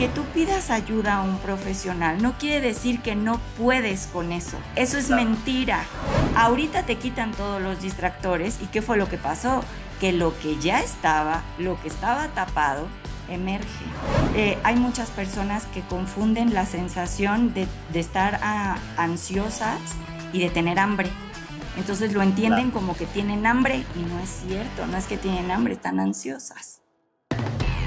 que tú pidas ayuda a un profesional no quiere decir que no puedes con eso. Eso es mentira. Ahorita te quitan todos los distractores y ¿qué fue lo que pasó? Que lo que ya estaba, lo que estaba tapado, emerge. Eh, hay muchas personas que confunden la sensación de, estar ah, ansiosas y de tener hambre. Entonces lo entienden como que tienen hambre y no es cierto, no es que tienen hambre, están ansiosas.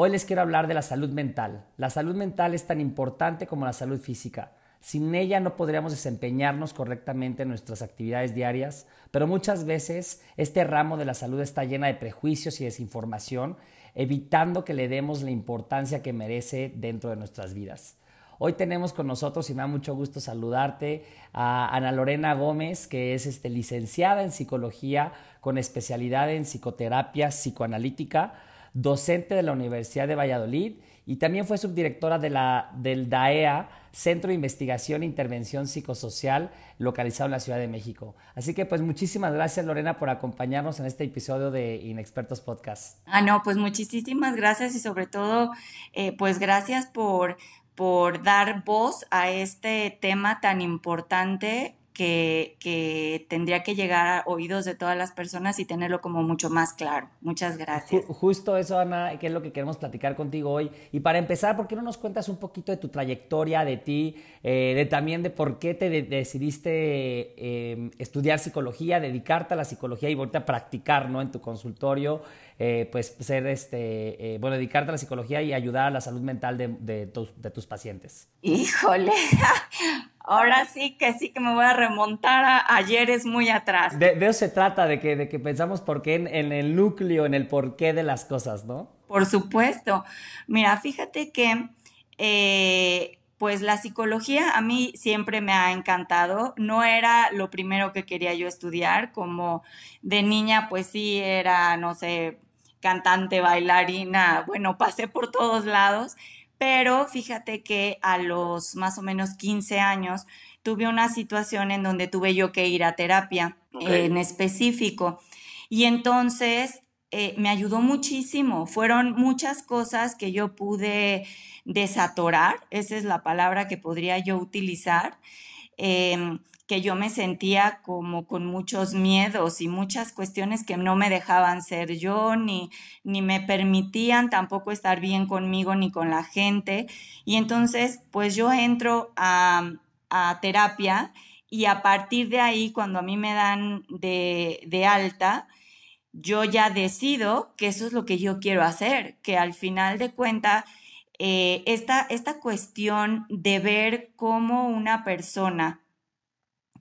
Hoy les quiero hablar de la salud mental. La salud mental es tan importante como la salud física. Sin ella no podríamos desempeñarnos correctamente en nuestras actividades diarias, pero muchas veces este ramo de la salud está llena de prejuicios y desinformación, evitando que le demos la importancia que merece dentro de nuestras vidas. Hoy tenemos con nosotros, y me da mucho gusto saludarte, a Ana Lorena Gómez, que es este, licenciada en psicología con especialidad en psicoterapia psicoanalítica, docente de la Universidad de Valladolid y también fue subdirectora de la, del DAEA, Centro de Investigación e Intervención Psicosocial, localizado en la Ciudad de México. Así que pues muchísimas gracias Lorena por acompañarnos en este episodio de Inexpertos Podcast. Ah, no, pues muchísimas gracias y sobre todo eh, pues gracias por por dar voz a este tema tan importante que, tendría que llegar a oídos de todas las personas y tenerlo como mucho más claro. Muchas gracias. Justo eso, Ana, que es lo que queremos platicar contigo hoy. Y para empezar, ¿por qué no nos cuentas un poquito de tu trayectoria, de ti, eh, de también de por qué te decidiste em, estudiar psicología, dedicarte a la psicología y volverte a practicar ¿no? en tu consultorio? Eh, pues ser este, eh, bueno, dedicarte a la psicología y ayudar a la salud mental de, tus, de tus pacientes? Híjole, ahora sí que sí que me voy a remontar a ayer es muy atrás. De, eso se trata, de que, de que pensamos por qué en, el núcleo, en el porqué de las cosas, ¿no? Por supuesto. Mira, fíjate que eh, pues la psicología a mí siempre me ha encantado. No era lo primero que quería yo estudiar, como de niña pues sí era, no sé, cantante, bailarina, bueno, pasé por todos lados, pero fíjate que a los más o menos 15 años tuve una situación en donde tuve yo que ir a terapia en específico. Y entonces eh, me ayudó muchísimo. Fueron muchas cosas que yo pude desatorar, esa es la palabra que podría yo utilizar. Em, que yo me sentía como con muchos miedos y muchas cuestiones que no me dejaban ser yo, ni, ni me permitían tampoco estar bien conmigo ni con la gente. Y entonces, pues yo entro a, terapia y a partir de ahí, cuando a mí me dan de, alta, yo ya decido que eso es lo que yo quiero hacer, que al final de cuentas, eh, esta, esta cuestión de ver cómo una persona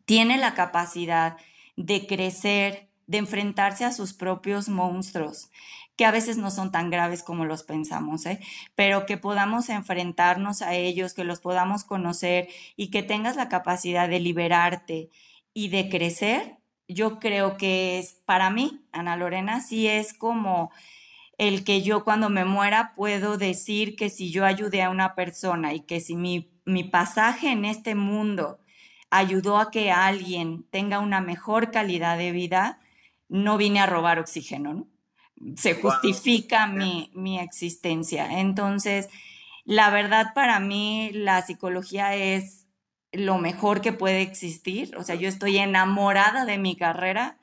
tiene la capacidad de crecer, de enfrentarse a sus propios monstruos, que a veces no son tan graves como los pensamos, ¿eh? pero que podamos enfrentarnos a ellos, que los podamos conocer y que tengas la capacidad de liberarte y de crecer, yo creo que es para mí, Ana Lorena, sí es como el que yo cuando me muera puedo decir que si yo ayudé a una persona y que si mi, mi pasaje en este mundo ayudó a que alguien tenga una mejor calidad de vida, no vine a robar oxígeno, ¿no? Se justifica mi, mi existencia. Entonces, la verdad para mí la psicología es lo mejor que puede existir. O sea, yo estoy enamorada de mi carrera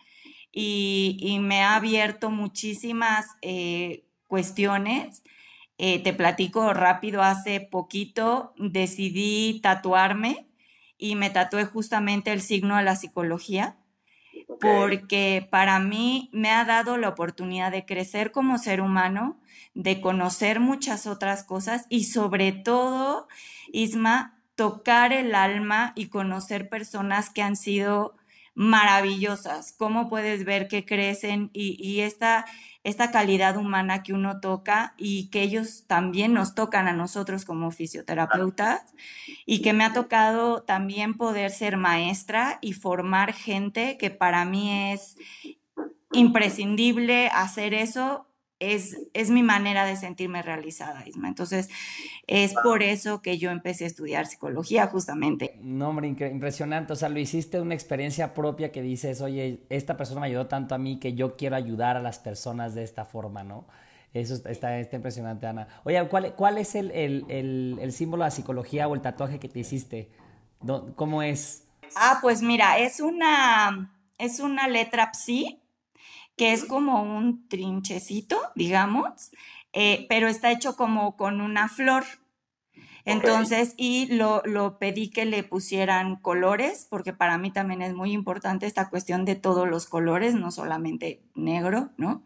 y, me ha abierto muchísimas eh, cuestiones. Eh, te platico rápido, hace poquito decidí tatuarme y me tatué justamente el signo de la psicología, porque para mí me ha dado la oportunidad de crecer como ser humano, de conocer muchas otras cosas y sobre todo, Isma, tocar el alma y conocer personas que han sido maravillosas, cómo puedes ver que crecen y, esta, esta calidad humana que uno toca y que ellos también nos tocan a nosotros como fisioterapeutas y que me ha tocado también poder ser maestra y formar gente que para mí es imprescindible hacer eso es, mi manera de sentirme realizada, Isma. Entonces, es por eso que yo empecé a estudiar psicología, justamente. No, hombre, impresionante. O sea, lo hiciste una experiencia propia que dices, oye, esta persona me ayudó tanto a mí que yo quiero ayudar a las personas de esta forma, ¿no? Eso está, está impresionante, Ana. Oye, ¿cuál, cuál es el, el, símbolo de la psicología o el tatuaje que te hiciste? ¿Cómo es? Ah, pues mira, es una, es una letra psi que es como un trinchecito, digamos, eh, pero está hecho como con una flor. Entonces, y lo, lo, pedí que le pusieran colores, porque para mí también es muy importante esta cuestión de todos los colores, no solamente negro, ¿no?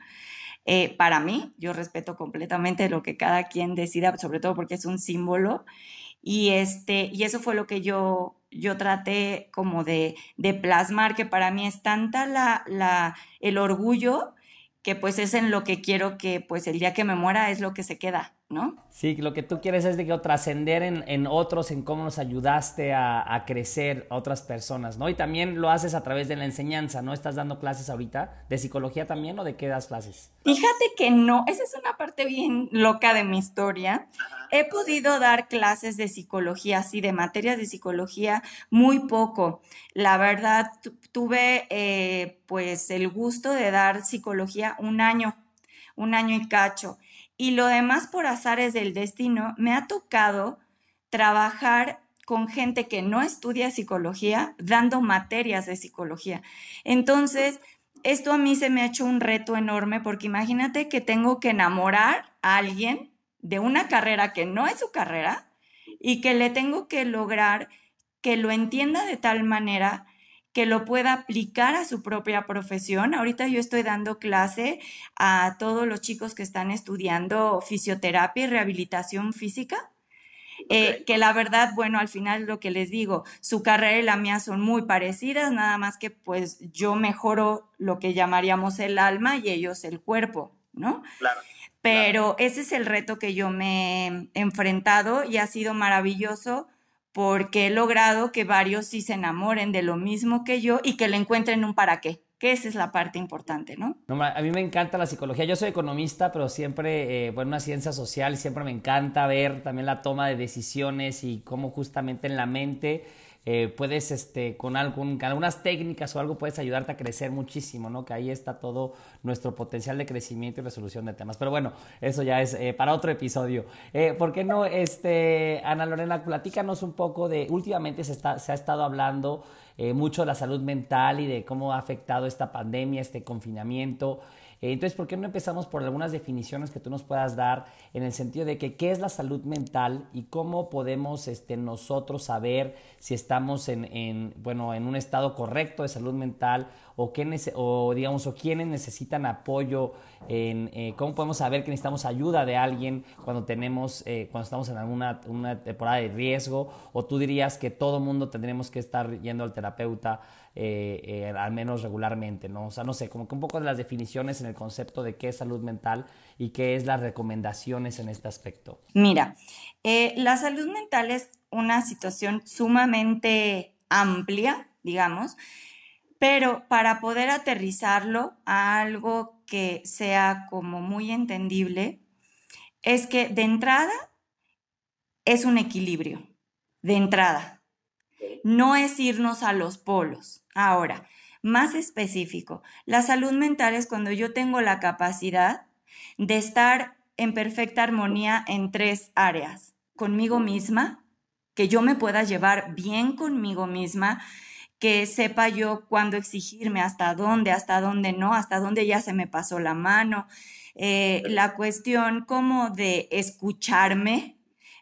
Eh, para mí, yo respeto completamente lo que cada quien decida, sobre todo porque es un símbolo. Y, este, y eso fue lo que yo, yo traté como de, de plasmar, que para mí es tanta la, la, el orgullo que pues es en lo que quiero que pues el día que me muera es lo que se queda, ¿no? Sí, lo que tú quieres es de que trascender en, en, otros, en cómo nos ayudaste a, a, crecer a otras personas, ¿no? Y también lo haces a través de la enseñanza, ¿no? ¿Estás dando clases ahorita de psicología también o de qué das clases? Fíjate que no, esa es una parte bien loca de mi historia. He podido dar clases de psicología, sí, de materias de psicología, muy poco. La verdad, tuve eh, pues el gusto de dar psicología un año, un año y cacho. Y lo demás por azares del destino, me ha tocado trabajar con gente que no estudia psicología, dando materias de psicología. Entonces, esto a mí se me ha hecho un reto enorme porque imagínate que tengo que enamorar a alguien de una carrera que no es su carrera y que le tengo que lograr que lo entienda de tal manera que lo pueda aplicar a su propia profesión. Ahorita yo estoy dando clase a todos los chicos que están estudiando fisioterapia y rehabilitación física. Eh, que la verdad, bueno, al final lo que les digo, su carrera y la mía son muy parecidas, nada más que pues yo mejoro lo que llamaríamos el alma y ellos el cuerpo, ¿no? Claro. Pero ese es el reto que yo me he enfrentado y ha sido maravilloso porque he logrado que varios sí se enamoren de lo mismo que yo y que le encuentren un para qué que esa es la parte importante, ¿no? a mí me encanta la psicología. Yo soy economista, pero siempre, eh, bueno, una ciencia social, siempre me encanta ver también la toma de decisiones y cómo justamente en la mente eh, puedes, este, con, algún, algunas técnicas o algo, puedes ayudarte a crecer muchísimo, ¿no? Que ahí está todo nuestro potencial de crecimiento y resolución de temas. Pero bueno, eso ya es eh, para otro episodio. Eh, ¿Por qué no, este, Ana Lorena, platícanos un poco de, últimamente se, está, se ha estado hablando mucho de la salud mental y de cómo ha afectado esta pandemia, este confinamiento. Eh, entonces, ¿por qué no empezamos por algunas definiciones que tú nos puedas dar en el sentido de que qué es la salud mental y cómo podemos este, nosotros saber si estamos en, bueno, en un estado correcto de salud mental o, qué o digamos, o quiénes necesitan apoyo, eh, cómo podemos saber que necesitamos ayuda de alguien cuando tenemos, eh, cuando estamos en alguna una temporada de riesgo, o tú dirías que todo mundo tendremos que estar yendo al terapeuta eh, al menos regularmente, ¿no? O sea, no sé, como que un poco de las definiciones en el concepto de qué es salud mental y qué es las recomendaciones en este aspecto. Mira, la salud mental es una situación sumamente amplia, digamos, pero para poder aterrizarlo a algo que sea como muy entendible, es que de entrada es un equilibrio, de entrada. No es irnos a los polos. Ahora, más específico, la salud mental es cuando yo tengo la capacidad de estar en perfecta armonía en tres áreas. Conmigo misma, que yo me pueda llevar bien conmigo misma, que sepa yo cuándo exigirme, hasta dónde, hasta dónde no, hasta dónde ya se me pasó la mano. Eh, la cuestión como de escucharme,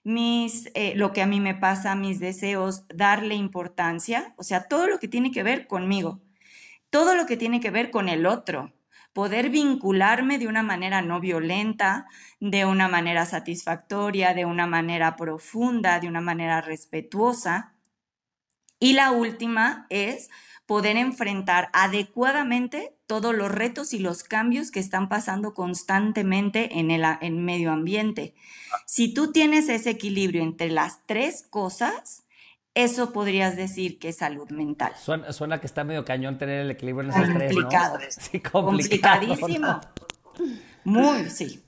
mis, eh, lo que a mí me pasa, mis deseos, darle importancia, o sea, todo lo que tiene que ver conmigo, todo lo que tiene que ver con el otro, poder vincularme de una manera no violenta, de una manera satisfactoria, de una manera profunda, de una manera respetuosa. Y la última es poder enfrentar adecuadamente todos los retos y los cambios que están pasando constantemente en el en medio ambiente. Si tú tienes ese equilibrio entre las tres cosas, eso podrías decir que es salud mental. Suena, que está medio cañón tener el equilibrio en esas tres, ¿no? Sí, complicado. Complicadísimo. Muy, sí.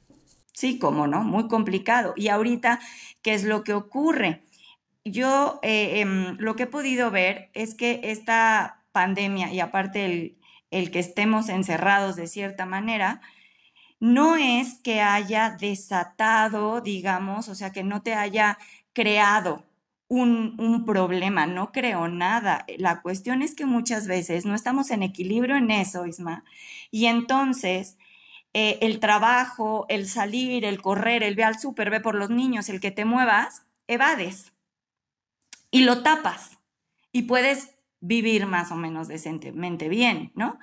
Sí, cómo no, muy complicado. Y ahorita, ¿qué es lo que ocurre? Yo eh, em, lo que he podido ver es que esta pandemia y aparte el, el que estemos encerrados de cierta manera, no es que haya desatado, digamos, o sea, que no te haya creado un, un, problema, no creo nada. La cuestión es que muchas veces no estamos en equilibrio en eso, Isma, y entonces eh, el trabajo, el salir, el correr, el ve al súper, ve por los niños, el que te muevas, evades y lo tapas y puedes vivir más o menos decentemente bien, ¿no?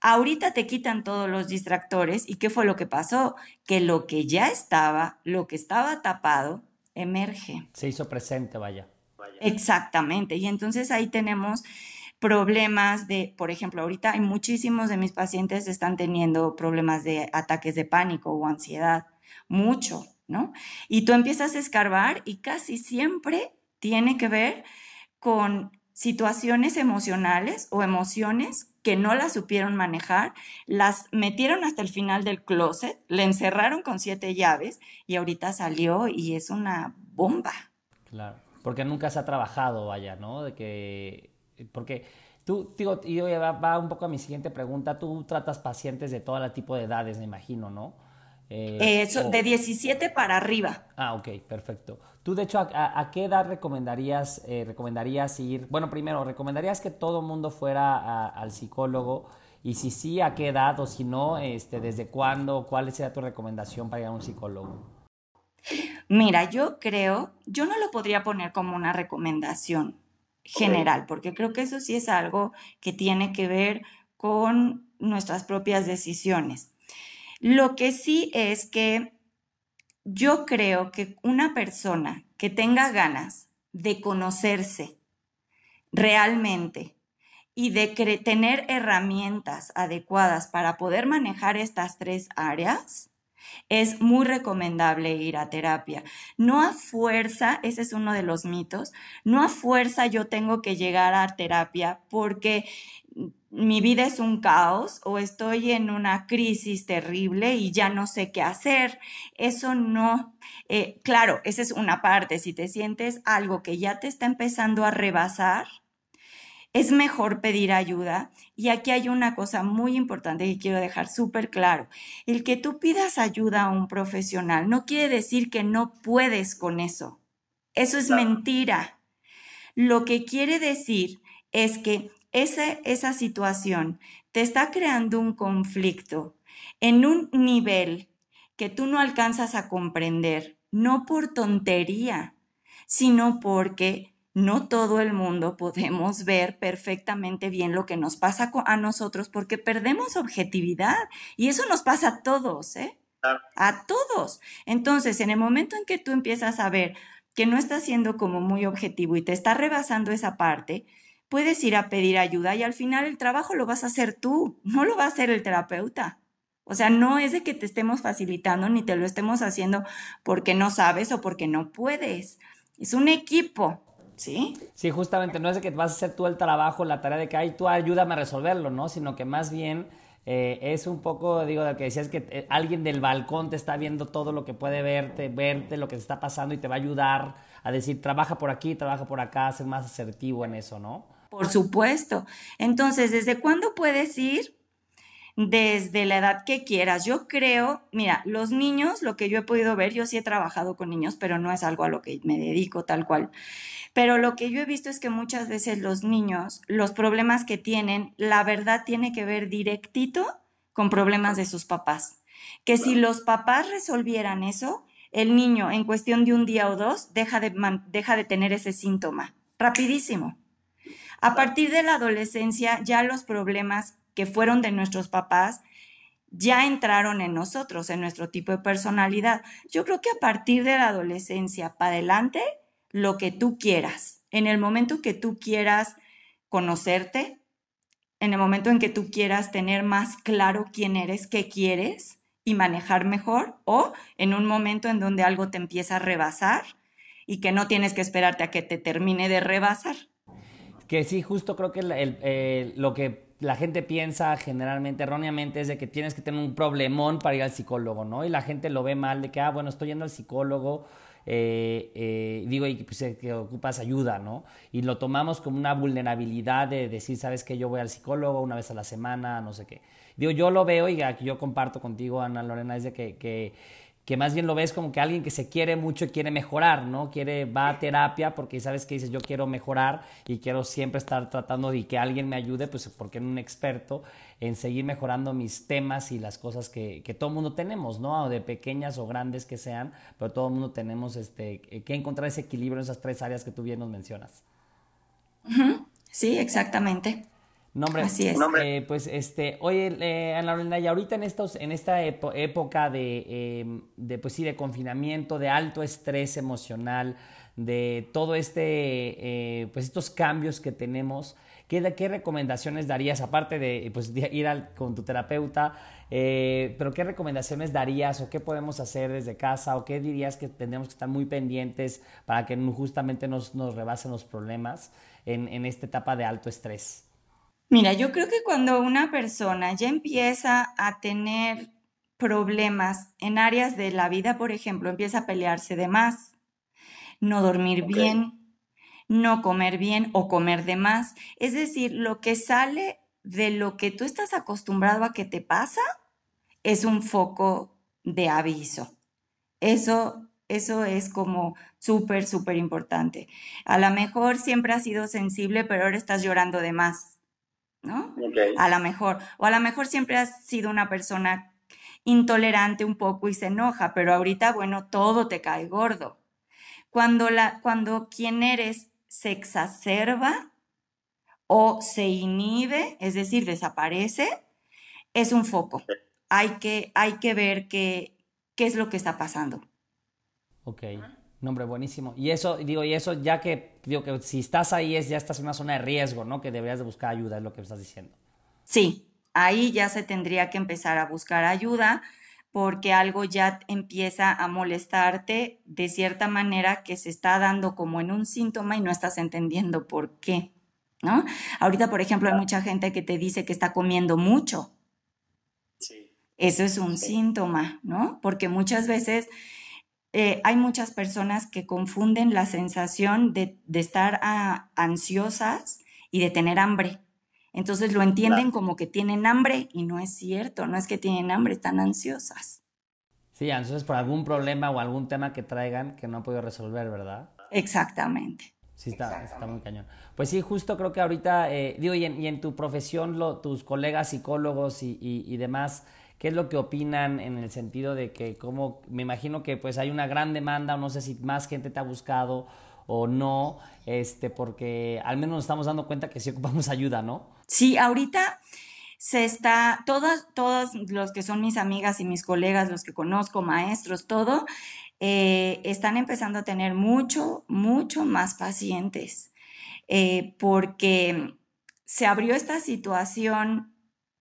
Ahorita te quitan todos los distractores y ¿qué fue lo que pasó? Que lo que ya estaba, lo que estaba tapado, emerge. Se hizo presente, vaya. Exactamente. Y entonces ahí tenemos problemas de, por ejemplo, ahorita hay muchísimos de mis pacientes están teniendo problemas de ataques de pánico o ansiedad, mucho, ¿no? Y tú empiezas a escarbar y casi siempre tiene que ver con situaciones emocionales o emociones que no las supieron manejar, las metieron hasta el final del closet, le encerraron con siete llaves y ahorita salió y es una bomba. Claro, porque nunca se ha trabajado, vaya, ¿no? De que, porque tú, digo, y va, va un poco a mi siguiente pregunta, tú tratas pacientes de todo tipo de edades, me imagino, ¿no? Eh, Eso, de 17 para arriba. Ah, ok, perfecto. Tú, de hecho, ¿a, qué edad recomendarías, eh, recomendarías ir? Bueno, primero, ¿recomendarías que todo mundo fuera al psicólogo? Y si sí, ¿a qué edad? O si no, este, ¿desde cuándo? ¿Cuál sería tu recomendación para ir a un psicólogo? Mira, yo creo, yo no lo podría poner como una recomendación general, porque creo que eso sí es algo que tiene que ver con nuestras propias decisiones. Lo que sí es que yo creo que una persona que tenga ganas de conocerse realmente y de tener herramientas adecuadas para poder manejar estas tres áreas, es muy recomendable ir a terapia. No a fuerza, ese es uno de los mitos, no a fuerza yo tengo que llegar a terapia porque mi vida es un caos o estoy en una crisis terrible y ya no sé qué hacer. Eso no, eh, claro, esa es una parte. Si te sientes algo que ya te está empezando a rebasar, es mejor pedir ayuda. Y aquí hay una cosa muy importante que quiero dejar súper claro. El que tú pidas ayuda a un profesional no quiere decir que no puedes con eso. Eso es mentira. Lo que quiere decir es que esa situación te está creando un conflicto en un nivel que tú no alcanzas a comprender, no por tontería, sino porque no todo el mundo podemos ver perfectamente bien lo que nos pasa a nosotros porque perdemos objetividad y eso nos pasa a todos, ¿eh? A todos. Entonces, en el momento en que tú empiezas a ver que no estás siendo como muy objetivo y te está rebasando esa parte, puedes ir a pedir ayuda y al final el trabajo lo vas a hacer tú, no lo va a hacer el terapeuta. O sea, no es de que te estemos facilitando ni te lo estemos haciendo porque no sabes o porque no puedes. Es un equipo, ¿sí? Sí, justamente, no es de que vas a hacer tú el trabajo, la tarea de que, ay, tú ayúdame a resolverlo, ¿no? Sino que más bien eh, es un poco, digo, de que decías que eh, alguien del balcón te está viendo todo lo que puede verte, verte lo que te está pasando y te va a ayudar a decir, trabaja por aquí, trabaja por acá, ser más asertivo en eso, ¿no? Por supuesto. Entonces, ¿desde cuándo puedes ir? Desde la edad que quieras. Yo creo, mira, los niños, lo que yo he podido ver, yo sí he trabajado con niños, pero no es algo a lo que me dedico tal cual. Pero lo que yo he visto es que muchas veces los niños, los problemas que tienen, la verdad tiene que ver directito con problemas de sus papás. Que si los papás resolvieran eso, el niño en cuestión de un día o dos deja de, deja de tener ese síntoma. Rapidísimo. A partir de la adolescencia, ya los problemas que fueron de nuestros papás ya entraron en nosotros, en nuestro tipo de personalidad. Yo creo que a partir de la adolescencia para adelante, lo que tú quieras. En el momento que tú quieras conocerte, en el momento en que tú quieras tener más claro quién eres, qué quieres y manejar mejor, o en un momento en donde algo te empieza a rebasar y que no tienes que esperarte a que te termine de rebasar. Que sí, justo creo que eh, lo que la gente piensa generalmente erróneamente es de que tienes que tener un problemón para ir al psicólogo, ¿no? Y la gente lo ve mal de que, ah, bueno, estoy yendo al psicólogo, eh, eh, digo, y pues, que ocupas ayuda, ¿no? Y lo tomamos como una vulnerabilidad de decir, sabes que yo voy al psicólogo una vez a la semana, no sé qué. Digo, yo lo veo y aquí yo comparto contigo, Ana Lorena, es de que, que que más bien lo ves como que alguien que se quiere mucho y quiere mejorar, ¿no? Quiere, va a terapia porque sabes que dices, yo quiero mejorar y quiero siempre estar tratando de que alguien me ayude, pues porque en un experto en seguir mejorando mis temas y las cosas que, que todo el mundo tenemos, ¿no? De pequeñas o grandes que sean, pero todo el mundo tenemos este, que encontrar ese equilibrio en esas tres áreas que tú bien nos mencionas. Sí, exactamente. Nombre, Así es. Eh, pues este, oye, eh, Ana y ahorita en estos, en esta época de, em, de, pues sí, de confinamiento, de alto estrés emocional, de todo este, eh, pues estos cambios que tenemos, ¿qué, ¿qué recomendaciones darías, aparte de, pues, ir al, con tu terapeuta, eh, pero qué recomendaciones darías o qué podemos hacer desde casa o qué dirías que tendremos que estar muy pendientes para que justamente nos, nos rebasen los problemas en, en esta etapa de alto estrés? Mira, yo creo que cuando una persona ya empieza a tener problemas en áreas de la vida, por ejemplo, empieza a pelearse de más, no dormir bien, no comer bien o comer de más, es decir, lo que sale de lo que tú estás acostumbrado a que te pasa es un foco de aviso. Eso eso es como súper, súper importante. A lo mejor siempre has sido sensible, pero ahora estás llorando de más. ¿No? A lo mejor, o a lo mejor siempre has sido una persona intolerante un poco y se enoja, pero ahorita, bueno, todo te cae gordo. Cuando, la, cuando quien eres se exacerba o se inhibe, es decir, desaparece, es un foco. Hay que, hay que ver qué, qué es lo que está pasando. Ok. Nombre buenísimo. Y eso, digo, y eso ya que, digo que si estás ahí es ya estás en una zona de riesgo, ¿no? Que deberías de buscar ayuda, es lo que me estás diciendo. Sí, ahí ya se tendría que empezar a buscar ayuda porque algo ya empieza a molestarte de cierta manera que se está dando como en un síntoma y no estás entendiendo por qué, ¿no? Ahorita, por ejemplo, hay mucha gente que te dice que está comiendo mucho. Sí. Eso es un síntoma, ¿no? Porque muchas veces eh, hay muchas personas que confunden la sensación de, estar ah, ansiosas y de tener hambre. Entonces lo entienden como que tienen hambre y no es cierto, no es que tienen hambre, están ansiosas. Sí, ansiosas por algún problema o algún tema que traigan que no han podido resolver, ¿verdad? Exactamente. Sí, está, está muy cañón. Pues sí, justo creo que ahorita, eh, digo, y en, tu profesión, tus colegas psicólogos y demás, ¿Qué es lo que opinan en el sentido de que, como, me imagino que pues hay una gran demanda, o no sé si más gente te ha buscado o no, este, porque al menos nos estamos dando cuenta que sí ocupamos ayuda, ¿no? Sí, ahorita se está, todos, todos los que son mis amigas y mis colegas, los que conozco, maestros, todo, eh, están empezando a tener mucho, mucho más pacientes, eh, porque se abrió esta situación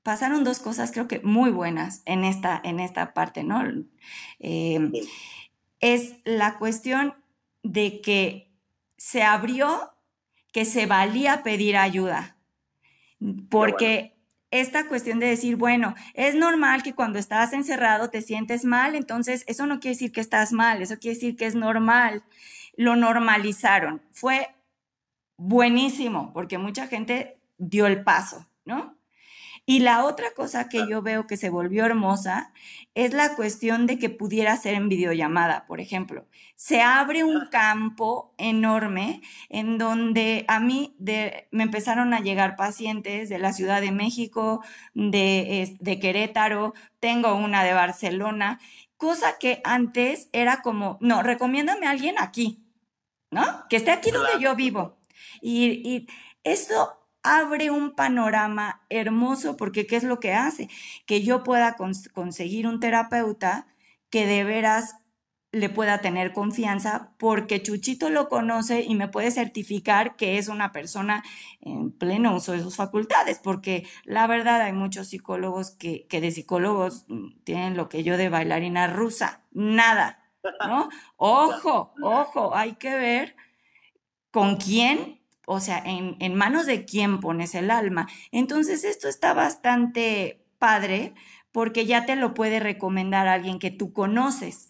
pasaron dos cosas creo que muy buenas en esta, en esta parte, ¿no? Em, es la cuestión de que se abrió que se valía pedir ayuda, porque esta cuestión de decir, bueno, es normal que cuando estás encerrado te sientes mal, entonces eso no quiere decir que estás mal, eso quiere decir que es normal. Lo normalizaron. Fue buenísimo porque mucha gente dio el paso, ¿no? Y la otra cosa que yo veo que se volvió hermosa es la cuestión de que pudiera ser en videollamada, por ejemplo. Se abre un campo enorme en donde a mí me empezaron a llegar pacientes de la Ciudad de México, de, de Querétaro, tengo una de Barcelona, cosa que antes era como, no, recomiéndame a alguien aquí, ¿no? Que esté aquí donde yo vivo. Y, y eso abre un panorama hermoso porque ¿qué es lo que hace? Que yo pueda conseguir un terapeuta que de veras le pueda tener confianza porque Chuchito lo conoce y me puede certificar que es una persona en pleno uso de sus facultades, porque la verdad hay muchos psicólogos que, que de psicólogos mm, tienen lo que yo de bailarina rusa, nada, ¿no? Ojo, ojo, hay que ver con quién, o sea, en, en manos de quién pones el alma. Entonces, esto está bastante padre porque ya te lo puede recomendar alguien que tú conoces.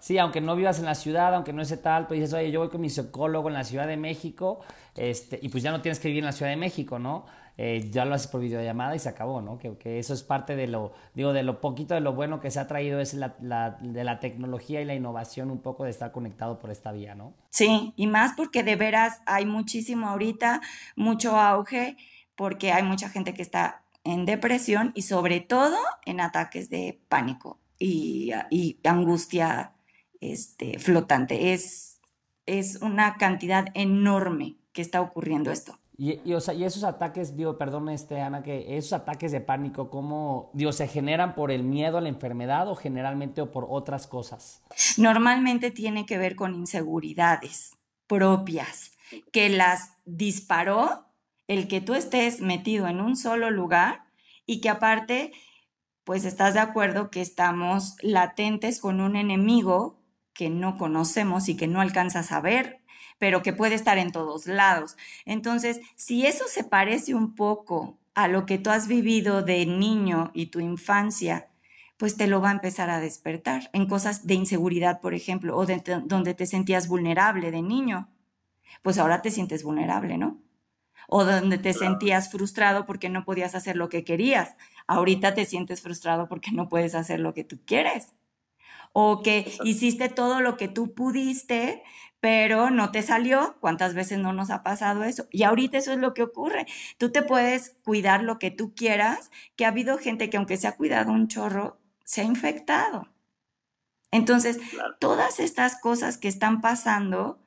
Sí, aunque no vivas en la ciudad, aunque no es tal, pues dices, oye, yo voy con mi psicólogo en la Ciudad de México, este, y pues ya no tienes que vivir en la Ciudad de México, ¿no? Eh, ya lo haces por videollamada y se acabó, ¿no? Que, que, eso es parte de lo, digo, de lo poquito de lo bueno que se ha traído es la, la, de la tecnología y la innovación un poco de estar conectado por esta vía, ¿no? Sí, y más porque de veras hay muchísimo ahorita, mucho auge, porque hay mucha gente que está en depresión y sobre todo en ataques de pánico y, y angustia este, flotante. Es, es una cantidad enorme que está ocurriendo esto. Y, esos ataques, digo, perdón, este, Ana, que esos ataques de pánico, ¿cómo, digo, se generan por el miedo a la enfermedad o generalmente o por otras cosas? Normalmente tiene que ver con inseguridades propias que las disparó el que tú estés metido en un solo lugar y que aparte, pues estás de acuerdo que estamos latentes con un enemigo que no conocemos y que no alcanzas a ver, pero que puede estar en todos lados. Entonces, si eso se parece un poco a lo que tú has vivido de niño y tu infancia, pues te lo va a empezar a despertar en cosas de inseguridad, por ejemplo, o de, donde te sentías vulnerable de niño. Pues ahora te sientes vulnerable, ¿no? o donde te sentías frustrado porque no podías hacer lo que querías. Ahorita te sientes frustrado porque no puedes hacer lo que tú quieres. O que hiciste todo lo que tú pudiste, pero no te salió. ¿Cuántas veces no nos ha pasado eso? Y ahorita eso es lo que ocurre. Tú te puedes cuidar lo que tú quieras, que ha habido gente que aunque se ha cuidado un chorro, se ha infectado. Entonces, todas estas cosas que están pasando,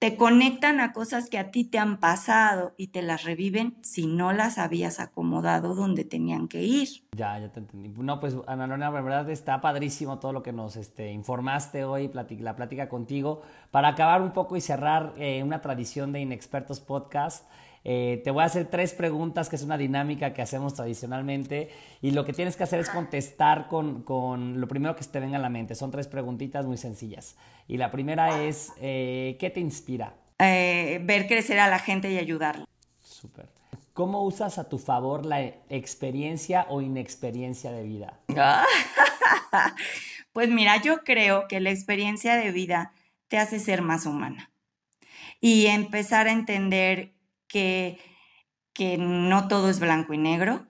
te conectan a cosas que a ti te han pasado y te las reviven si no las habías acomodado donde tenían que ir. Ya, ya te entendí. No, pues Ana Lorena, la verdad está padrísimo todo lo que nos este, informaste hoy, la plática contigo. Para acabar un poco y cerrar eh, una tradición de Inexpertos Podcast, eh, te voy a hacer tres preguntas, que es una dinámica que hacemos tradicionalmente, y lo que tienes que hacer es contestar con, con lo primero que se te venga a la mente. Son tres preguntitas muy sencillas. Y la primera es, eh, ¿qué te inspira? Eh, ver crecer a la gente y ayudarla. Súper. ¿Cómo usas a tu favor la experiencia o inexperiencia de vida? pues mira, yo creo que la experiencia de vida te hace ser más humana y empezar a entender que, que no todo es blanco y negro,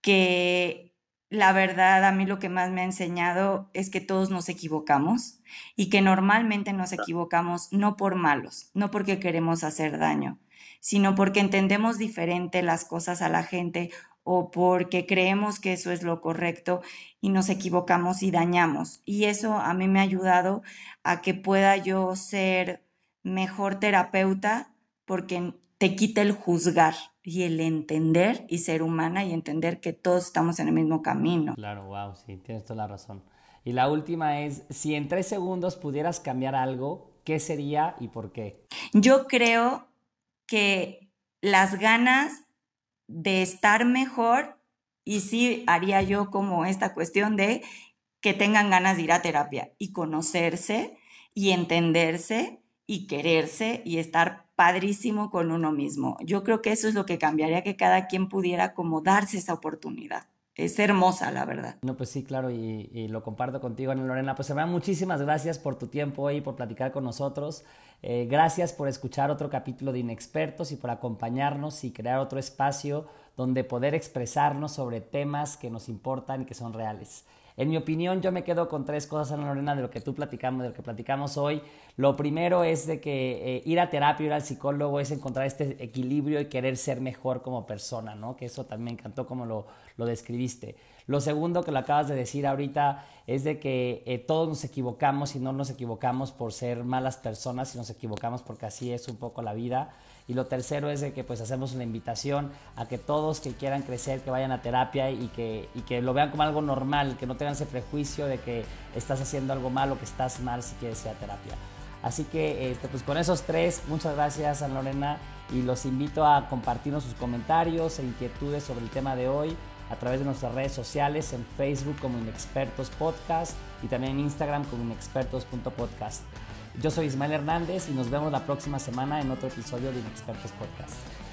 que la verdad a mí lo que más me ha enseñado es que todos nos equivocamos y que normalmente nos equivocamos no por malos, no porque queremos hacer daño, sino porque entendemos diferente las cosas a la gente o porque creemos que eso es lo correcto y nos equivocamos y dañamos. Y eso a mí me ha ayudado a que pueda yo ser mejor terapeuta porque te quita el juzgar y el entender y ser humana y entender que todos estamos en el mismo camino. Claro, wow, sí, tienes toda la razón. Y la última es, si en tres segundos pudieras cambiar algo, ¿qué sería y por qué? Yo creo que las ganas de estar mejor, y sí haría yo como esta cuestión de que tengan ganas de ir a terapia y conocerse y entenderse y quererse y estar padrísimo con uno mismo. Yo creo que eso es lo que cambiaría, que cada quien pudiera como darse esa oportunidad. Es hermosa, la verdad. No, pues sí, claro, y, lo comparto contigo, Ana Lorena. Pues, verdad, muchísimas gracias por tu tiempo hoy, por platicar con nosotros. Eh, gracias por escuchar otro capítulo de Inexpertos y por acompañarnos y crear otro espacio donde poder expresarnos sobre temas que nos importan y que son reales. En mi opinión, yo me quedo con tres cosas, Ana Lorena, de lo que tú platicamos, de lo que platicamos hoy. Lo primero es de que eh, ir a terapia, ir al psicólogo, es encontrar este equilibrio y querer ser mejor como persona, ¿no? Que eso también me encantó como lo, lo describiste. Lo segundo que lo acabas de decir ahorita es de que eh, todos nos equivocamos y no nos equivocamos por ser malas personas y nos equivocamos porque así es un poco la vida. Y lo tercero es de que pues hacemos una invitación a que todos que quieran crecer, que vayan a terapia y que, y que lo vean como algo normal, que no tengan ese prejuicio de que estás haciendo algo mal o que estás mal si quieres ir a terapia. Así que este, pues con esos tres, muchas gracias a Lorena y los invito a compartirnos sus comentarios e inquietudes sobre el tema de hoy a través de nuestras redes sociales, en Facebook como Inexpertos Podcast y también en Instagram como inexpertos.podcast. Yo soy Ismael Hernández y nos vemos la próxima semana en otro episodio de Inexpertos Podcast.